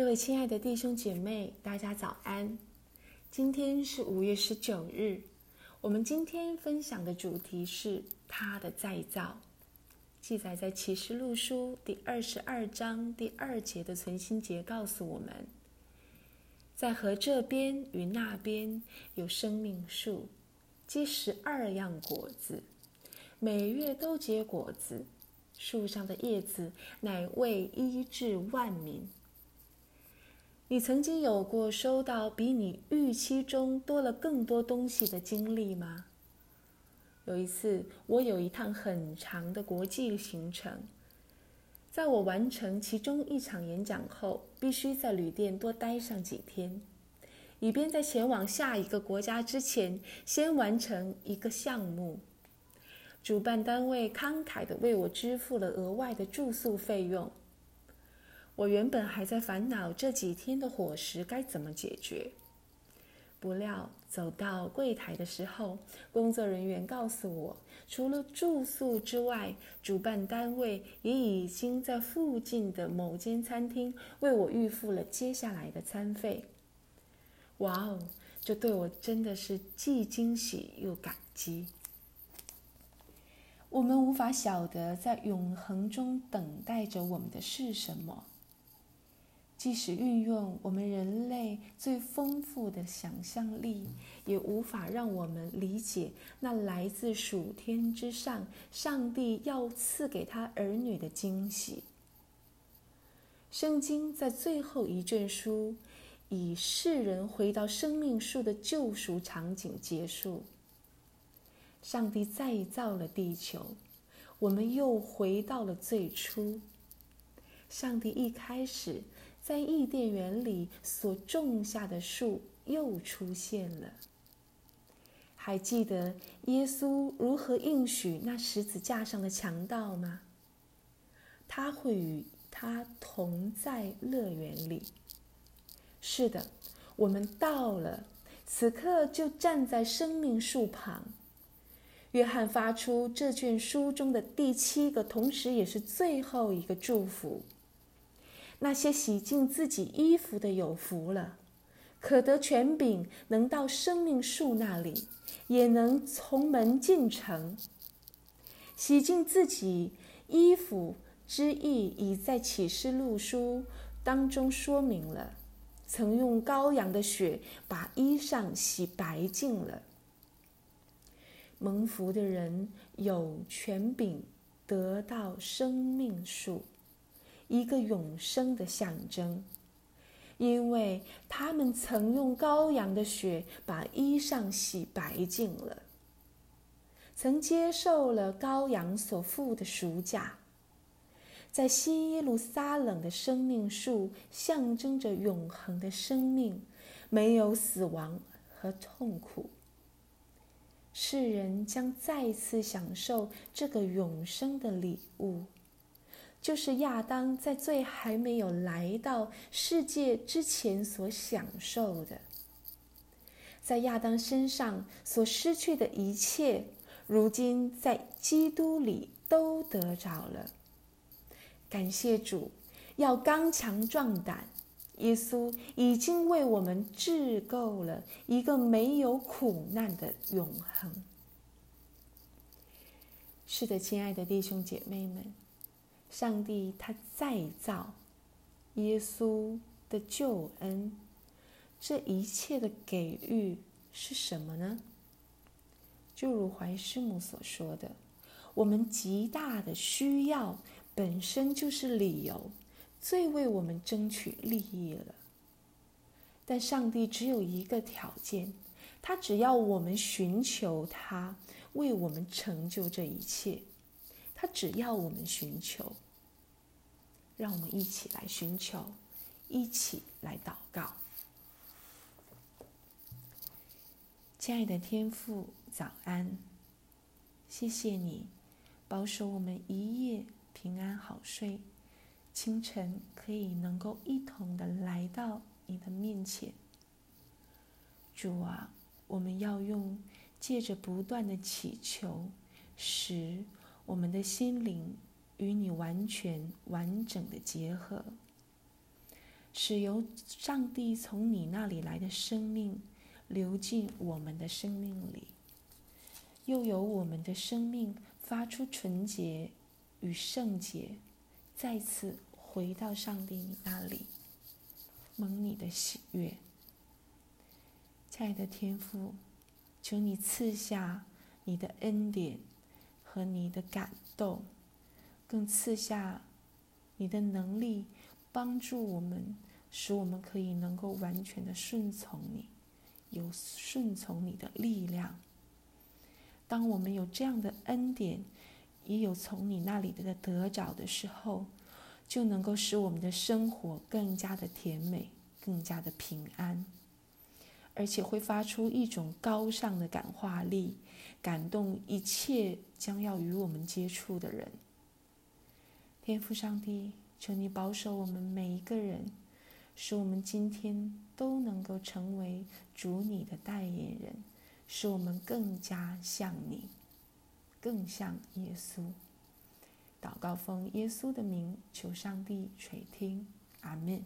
各位亲爱的弟兄姐妹，大家早安！今天是五月十九日，我们今天分享的主题是他的再造，记载在启示录书第二十二章第二节的存心节告诉我们，在河这边与那边有生命树，结十二样果子，每月都结果子，树上的叶子乃为医治万民。你曾经有过收到比你预期中多了更多东西的经历吗？有一次，我有一趟很长的国际行程，在我完成其中一场演讲后，必须在旅店多待上几天，以便在前往下一个国家之前，先完成一个项目。主办单位慷慨地为我支付了额外的住宿费用。我原本还在烦恼这几天的伙食该怎么解决，不料走到柜台的时候，工作人员告诉我，除了住宿之外，主办单位也已经在附近的某间餐厅为我预付了接下来的餐费。哇哦，这对我真的是既惊喜又感激。我们无法晓得在永恒中等待着我们的是什么。即使运用我们人类最丰富的想象力，也无法让我们理解那来自属天之上上帝要赐给他儿女的惊喜。圣经在最后一卷书，以世人回到生命树的救赎场景结束。上帝再造了地球，我们又回到了最初。上帝一开始。在伊甸园里所种下的树又出现了。还记得耶稣如何应许那十字架上的强盗吗？他会与他同在乐园里。是的，我们到了，此刻就站在生命树旁。约翰发出这卷书中的第七个，同时也是最后一个祝福。那些洗净自己衣服的有福了，可得权柄，能到生命树那里，也能从门进城。洗净自己衣服之意，已在启示录书当中说明了，曾用羔羊的血把衣裳洗白净了。蒙福的人有权柄，得到生命树。一个永生的象征，因为他们曾用羔羊的血把衣裳洗白净了，曾接受了羔羊所付的赎价，在新耶路撒冷的生命树象征着永恒的生命，没有死亡和痛苦，世人将再次享受这个永生的礼物。就是亚当在罪还没有来到世界之前所享受的，在亚当身上所失去的一切，如今在基督里都得着了。感谢主，要刚强壮胆，耶稣已经为我们制构了一个没有苦难的永恒。是的，亲爱的弟兄姐妹们。上帝他再造耶稣的救恩，这一切的给予是什么呢？就如怀师母所说的，我们极大的需要本身就是理由，最为我们争取利益了。但上帝只有一个条件，他只要我们寻求他，为我们成就这一切。他只要我们寻求，让我们一起来寻求，一起来祷告。亲爱的天父，早安！谢谢你保守我们一夜平安好睡，清晨可以能够一同的来到你的面前。主啊，我们要用借着不断的祈求，使我们的心灵与你完全完整的结合，使由上帝从你那里来的生命流进我们的生命里，又由我们的生命发出纯洁与圣洁，再次回到上帝你那里，蒙你的喜悦。亲爱的天父，求你赐下你的恩典和你的感动，更赐下你的能力。帮助我们，使我们可以能够完全的顺从你，有顺从你的力量。当我们有这样的恩典，也有从你那里的得着的时候，就能够使我们的生活更加的甜美，更加的平安，而且会发出一种高尚的感化力，感动一切将要与我们接触的人。天父上帝。求你保守我们每一个人，使我们今天都能够成为主你的代言人，使我们更加像你，更像耶稣。祷告奉耶稣的名，求上帝垂听，阿门。